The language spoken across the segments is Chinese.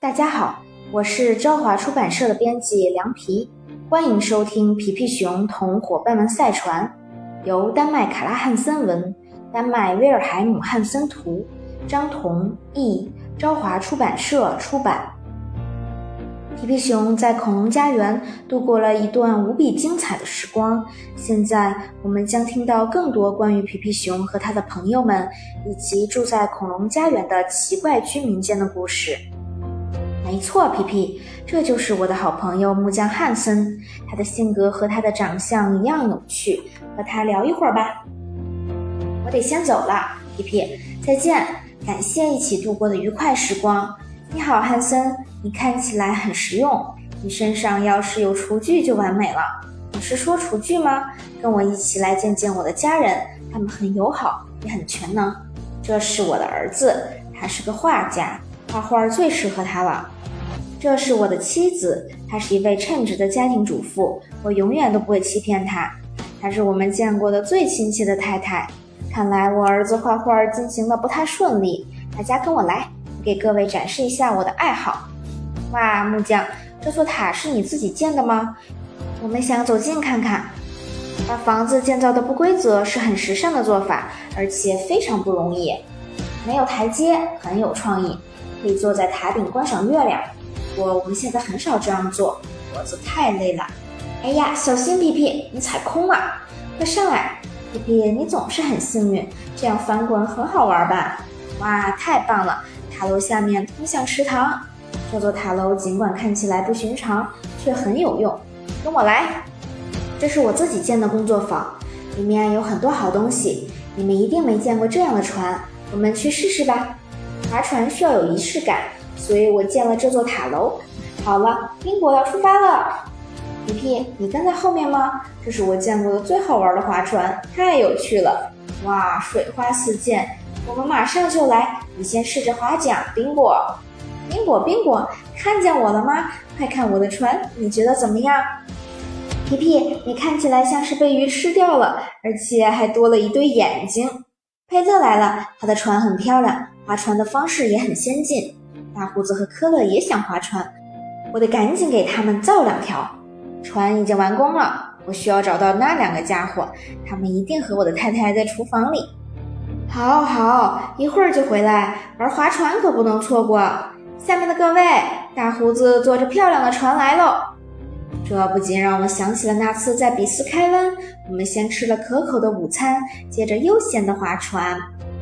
大家好，我是朝华出版社的编辑凉皮，欢迎收听《皮皮熊同伙伴们赛船》，由丹麦卡拉汉森文、丹麦威尔海姆汉森图、张彤译，朝华出版社出版。皮皮熊在恐龙家园度过了一段无比精彩的时光。现在，我们将听到更多关于皮皮熊和他的朋友们，以及住在恐龙家园的奇怪居民间的故事。没错，皮皮，这就是我的好朋友木匠汉森。他的性格和他的长相一样有趣，和他聊一会儿吧。我得先走了，皮皮，再见，感谢一起度过的愉快时光。你好，汉森，你看起来很实用。你身上要是有厨具就完美了。你是说厨具吗？跟我一起来见见我的家人，他们很友好，也很全能。这是我的儿子，他是个画家，画画最适合他了。这是我的妻子，她是一位称职的家庭主妇，我永远都不会欺骗她。她是我们见过的最亲切的太太。看来我儿子画画进行的不太顺利，大家跟我来。给各位展示一下我的爱好。哇，木匠，这座塔是你自己建的吗？我们想走近看看。把房子建造的不规则是很时尚的做法，而且非常不容易。没有台阶，很有创意，可以坐在塔顶观赏月亮。不过我们现在很少这样做，脖子太累了。哎呀，小心皮皮，你踩空了！快上来，皮皮，你总是很幸运，这样翻滚很好玩吧？哇，太棒了！塔楼下面通向池塘。这座塔楼尽管看起来不寻常，却很有用。跟我来，这是我自己建的工作坊，里面有很多好东西。你们一定没见过这样的船，我们去试试吧。划船需要有仪式感，所以我建了这座塔楼。好了，宾果要出发了。皮皮，你跟在后面吗？这是我见过的最好玩的划船，太有趣了！哇，水花四溅。我们马上就来，你先试着划桨，宾果，宾果，宾果，看见我了吗？快看我的船，你觉得怎么样？皮皮，你看起来像是被鱼吃掉了，而且还多了一对眼睛。佩特来了，他的船很漂亮，划船的方式也很先进。大胡子和科勒也想划船，我得赶紧给他们造两条。船已经完工了，我需要找到那两个家伙，他们一定和我的太太在厨房里。好好，一会儿就回来。玩划船可不能错过。下面的各位，大胡子坐着漂亮的船来喽。这不禁让我想起了那次在比斯开湾，我们先吃了可口的午餐，接着悠闲的划船。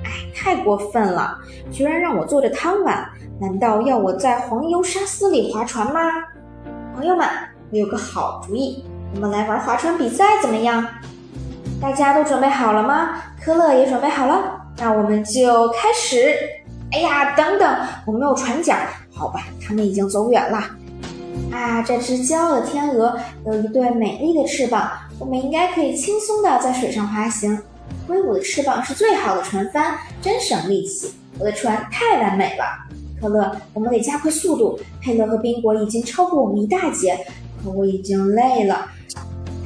哎，太过分了，居然让我坐着汤碗！难道要我在黄油沙司里划船吗？朋友们，我有个好主意，我们来玩划船比赛怎么样？大家都准备好了吗？科勒也准备好了，那我们就开始。哎呀，等等，我没有船桨。好吧，他们已经走远了。啊，这只骄傲的天鹅有一对美丽的翅膀，我们应该可以轻松的在水上滑行。威武的翅膀是最好的船帆，真省力气。我的船太完美了。科勒，我们得加快速度。佩勒和宾果已经超过我们一大截，可我已经累了。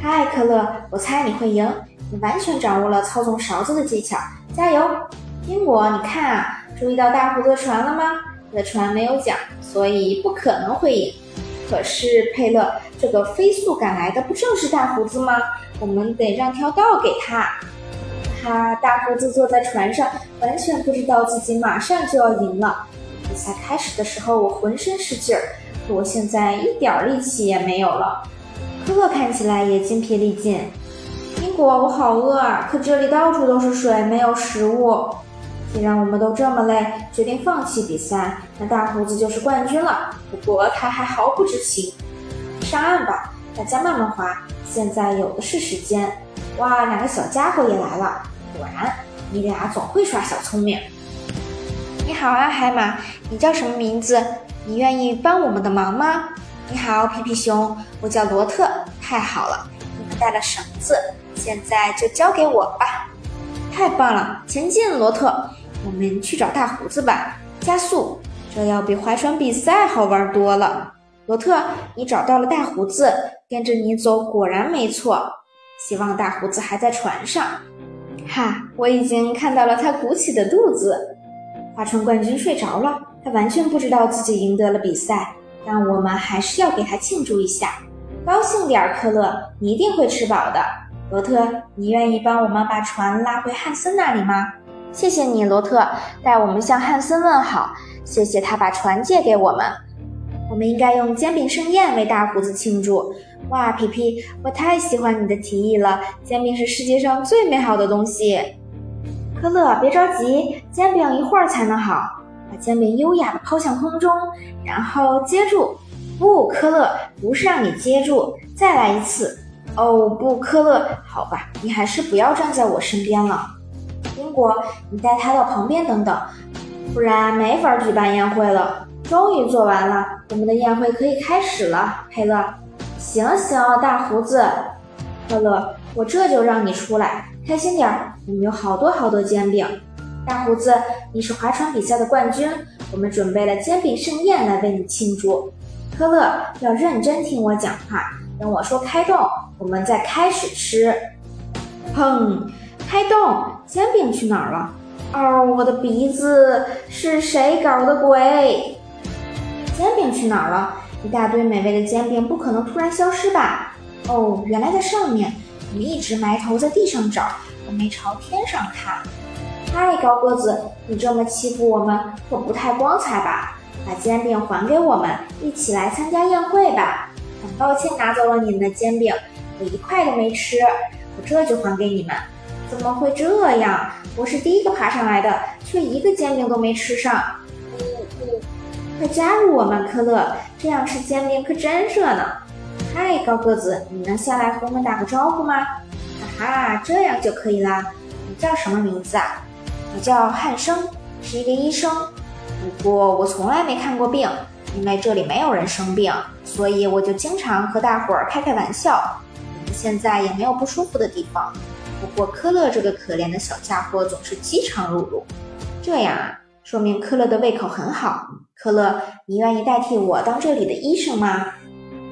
嗨，科勒，我猜你会赢。你完全掌握了操纵勺子的技巧，加油！宾果，你看啊，注意到大胡子的船了吗？他的船没有桨，所以不可能会赢。可是佩勒，这个飞速赶来的不正是大胡子吗？我们得让条道给他。哈，大胡子坐在船上，完全不知道自己马上就要赢了。比赛开始的时候，我浑身是劲儿，可我现在一点力气也没有了。科克看起来也精疲力尽。英国，我好饿啊！可这里到处都是水，没有食物。既然我们都这么累，决定放弃比赛，那大胡子就是冠军了。不过他还毫不知情。上岸吧，大家慢慢滑，现在有的是时间。哇，两个小家伙也来了。果然，你俩总会耍小聪明。你好啊，海马，你叫什么名字？你愿意帮我们的忙吗？你好，皮皮熊，我叫罗特。太好了，你们带了绳子。现在就交给我吧！太棒了，前进，罗特！我们去找大胡子吧，加速！这要比划船比赛好玩多了。罗特，你找到了大胡子，跟着你走果然没错。希望大胡子还在船上。哈，我已经看到了他鼓起的肚子。划船冠军睡着了，他完全不知道自己赢得了比赛，但我们还是要给他庆祝一下。高兴点，科勒，你一定会吃饱的。罗特，你愿意帮我们把船拉回汉森那里吗？谢谢你，罗特，代我们向汉森问好。谢谢他把船借给我们。我们应该用煎饼盛宴为大胡子庆祝。哇，皮皮，我太喜欢你的提议了！煎饼是世界上最美好的东西。科勒，别着急，煎饼一会儿才能好。把煎饼优雅地抛向空中，然后接住。不，科勒，不是让你接住，再来一次。哦，不，科勒，好吧，你还是不要站在我身边了。宾果，你带他到旁边等等，不然没法举办宴会了。终于做完了，我们的宴会可以开始了。佩勒，行行，大胡子，科勒，我这就让你出来，开心点儿，我们有好多好多煎饼。大胡子，你是划船比赛的冠军，我们准备了煎饼盛宴来为你庆祝。科勒，要认真听我讲话，等我说开动，我们再开始吃。砰，开动，煎饼去哪儿了？哦，我的鼻子，是谁搞的鬼？煎饼去哪儿了？一大堆美味的煎饼不可能突然消失吧？哦，原来在上面。我们一直埋头在地上找，我没朝天上看。嗨，高个子，你这么欺负我们，可不太光彩吧？把煎饼还给我们，一起来参加宴会吧。很抱歉拿走了你们的煎饼，我一块都没吃，我这就还给你们。怎么会这样？我是第一个爬上来的，却一个煎饼都没吃上。快加入我们，科勒，这样吃煎饼可真热闹。嗨，高个子，你能下来和我们打个招呼吗？哈哈，这样就可以啦。你叫什么名字啊？我叫汉生，是一个医生。不过我从来没看过病，因为这里没有人生病，所以我就经常和大伙儿开开玩笑。你们现在也没有不舒服的地方。不过科勒这个可怜的小家伙总是饥肠辘辘。这样啊，说明科勒的胃口很好。科勒，你愿意代替我当这里的医生吗？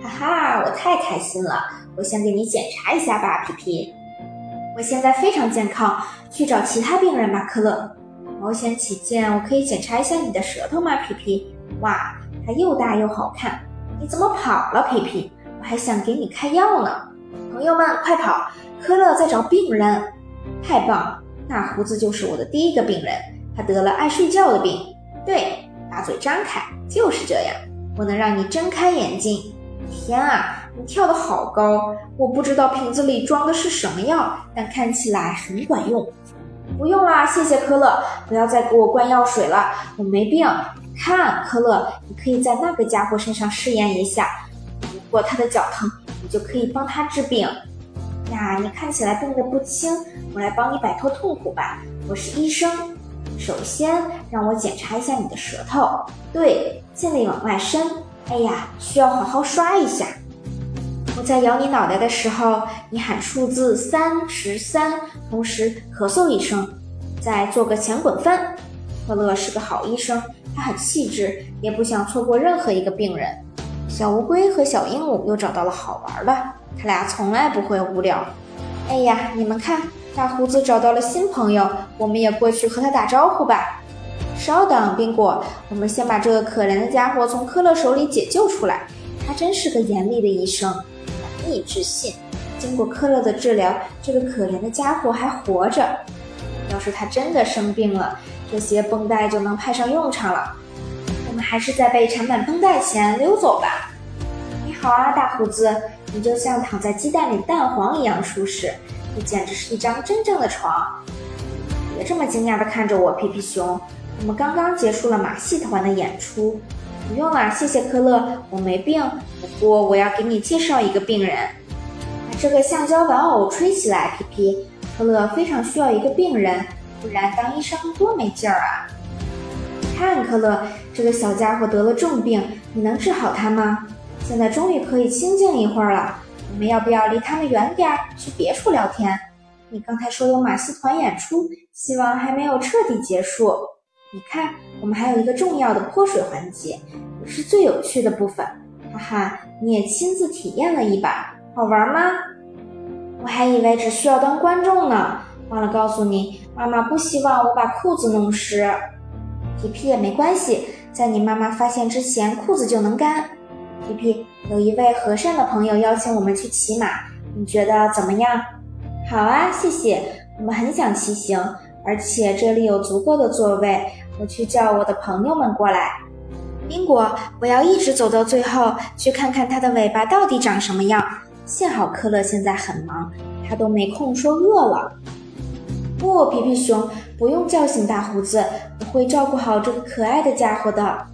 哈哈，我太开心了！我先给你检查一下吧，皮皮。我现在非常健康，去找其他病人吧，科勒。保险起见，我可以检查一下你的舌头吗，皮皮？哇，它又大又好看。你怎么跑了，皮皮？我还想给你开药呢。朋友们，快跑！科勒在找病人。太棒，大胡子就是我的第一个病人。他得了爱睡觉的病。对，把嘴张开，就是这样。我能让你睁开眼睛。天啊，你跳得好高！我不知道瓶子里装的是什么药，但看起来很管用。不用啦，谢谢科勒，不要再给我灌药水了，我没病。看，科勒，你可以在那个家伙身上试验一下，如果他的脚疼，你就可以帮他治病。呀，你看起来病得不轻，我来帮你摆脱痛苦吧。我是医生，首先让我检查一下你的舌头，对，尽力往外伸。哎呀，需要好好刷一下。我在咬你脑袋的时候，你喊数字三十三，同时咳嗽一声，再做个前滚翻。科勒是个好医生，他很细致，也不想错过任何一个病人。小乌龟和小鹦鹉又找到了好玩的，他俩从来不会无聊。哎呀，你们看，大胡子找到了新朋友，我们也过去和他打招呼吧。稍等，宾果，我们先把这个可怜的家伙从科勒手里解救出来。他真是个严厉的医生，难以置信。经过科勒的治疗，这个可怜的家伙还活着。要是他真的生病了，这些绷带就能派上用场了。我们还是在被缠满绷带前溜走吧。你好啊，大胡子，你就像躺在鸡蛋里蛋黄一样舒适，这简直是一张真正的床。别这么惊讶地看着我，皮皮熊。我们刚刚结束了马戏团的演出。不用了，谢谢科勒，我没病。不过我要给你介绍一个病人。把这个橡胶玩偶吹起来，皮皮。科勒非常需要一个病人，不然当医生多没劲儿啊！看，科勒，这个小家伙得了重病，你能治好他吗？现在终于可以清静一会儿了。我们要不要离他们远点儿，去别处聊天？你刚才说有马戏团演出，希望还没有彻底结束。你看，我们还有一个重要的泼水环节，也是最有趣的部分。哈哈，你也亲自体验了一把，好玩吗？我还以为只需要当观众呢，忘了告诉你，妈妈不希望我把裤子弄湿。皮皮也没关系，在你妈妈发现之前，裤子就能干。皮皮，有一位和善的朋友邀请我们去骑马，你觉得怎么样？好啊，谢谢，我们很想骑行，而且这里有足够的座位。我去叫我的朋友们过来。宾果，我要一直走到最后，去看看它的尾巴到底长什么样。幸好科乐现在很忙，他都没空说饿了。不，皮皮熊，不用叫醒大胡子，我会照顾好这个可爱的家伙的。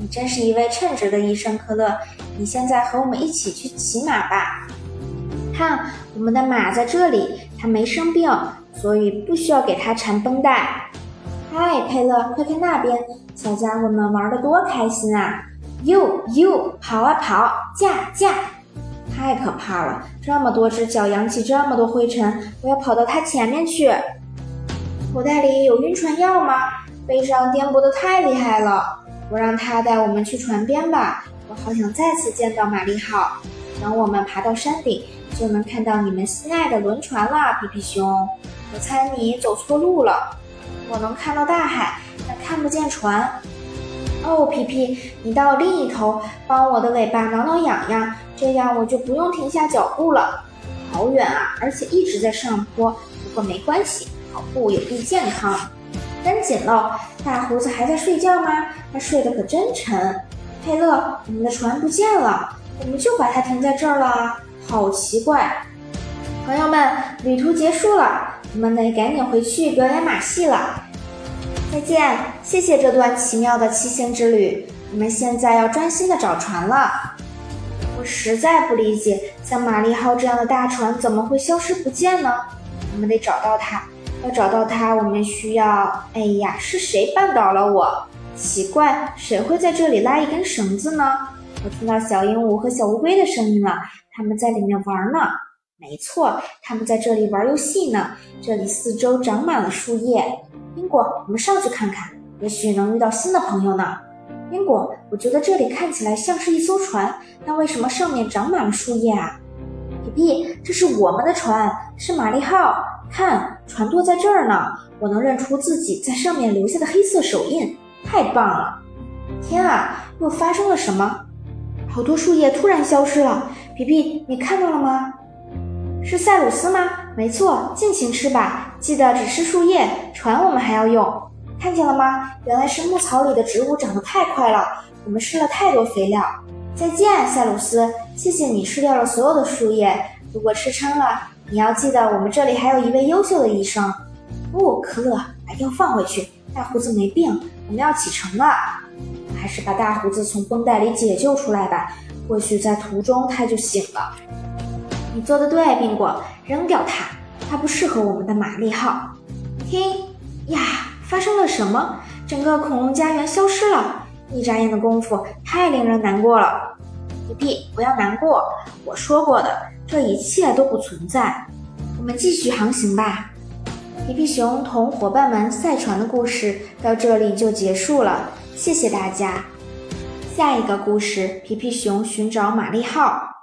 你真是一位称职的医生，科勒。你现在和我们一起去骑马吧。看，我们的马在这里，它没生病，所以不需要给它缠绷带。嗨，佩勒，快看那边，小家伙们玩的多开心啊！哟哟，跑啊跑，驾驾！太可怕了，这么多只脚扬起这么多灰尘，我要跑到它前面去。口袋里有晕船药吗？背上颠簸的太厉害了，我让他带我们去船边吧。我好想再次见到玛丽号。等我们爬到山顶，就能看到你们心爱的轮船了，皮皮熊。我猜你走错路了。我能看到大海，但看不见船。哦，皮皮，你到另一头帮我的尾巴挠挠痒痒，这样我就不用停下脚步了。好远啊，而且一直在上坡。不过没关系，跑步有益健康。跟紧喽！大胡子还在睡觉吗？他睡得可真沉。佩勒，我们的船不见了，我们就把它停在这儿了，好奇怪。朋友们，旅途结束了。我们得赶紧回去表演马戏了。再见，谢谢这段奇妙的骑行之旅。我们现在要专心的找船了。我实在不理解，像玛丽号这样的大船怎么会消失不见呢？我们得找到它。要找到它，我们需要……哎呀，是谁绊倒了我？奇怪，谁会在这里拉一根绳子呢？我听到小鹦鹉和小乌龟的声音了，他们在里面玩呢。没错，他们在这里玩游戏呢。这里四周长满了树叶。宾果，我们上去看看，也许能遇到新的朋友呢。宾果，我觉得这里看起来像是一艘船，那为什么上面长满了树叶啊？皮皮，这是我们的船，是玛丽号。看，船舵在这儿呢，我能认出自己在上面留下的黑色手印，太棒了！天啊，又发生了什么？好多树叶突然消失了。皮皮，你看到了吗？是塞鲁斯吗？没错，尽情吃吧，记得只吃树叶，船我们还要用。看见了吗？原来是牧草里的植物长得太快了，我们施了太多肥料。再见，塞鲁斯，谢谢你吃掉了所有的树叶。如果吃撑了，你要记得我们这里还有一位优秀的医生。不，可乐，把药放回去。大胡子没病，我们要启程了。还是把大胡子从绷带里解救出来吧，或许在途中他就醒了。你做的对，宾果，扔掉它，它不适合我们的玛丽号。听呀，发生了什么？整个恐龙家园消失了，一眨眼的功夫，太令人难过了。皮皮，不要难过，我说过的，这一切都不存在。我们继续航行吧。皮皮熊同伙伴们赛船的故事到这里就结束了，谢谢大家。下一个故事，皮皮熊寻找玛丽号。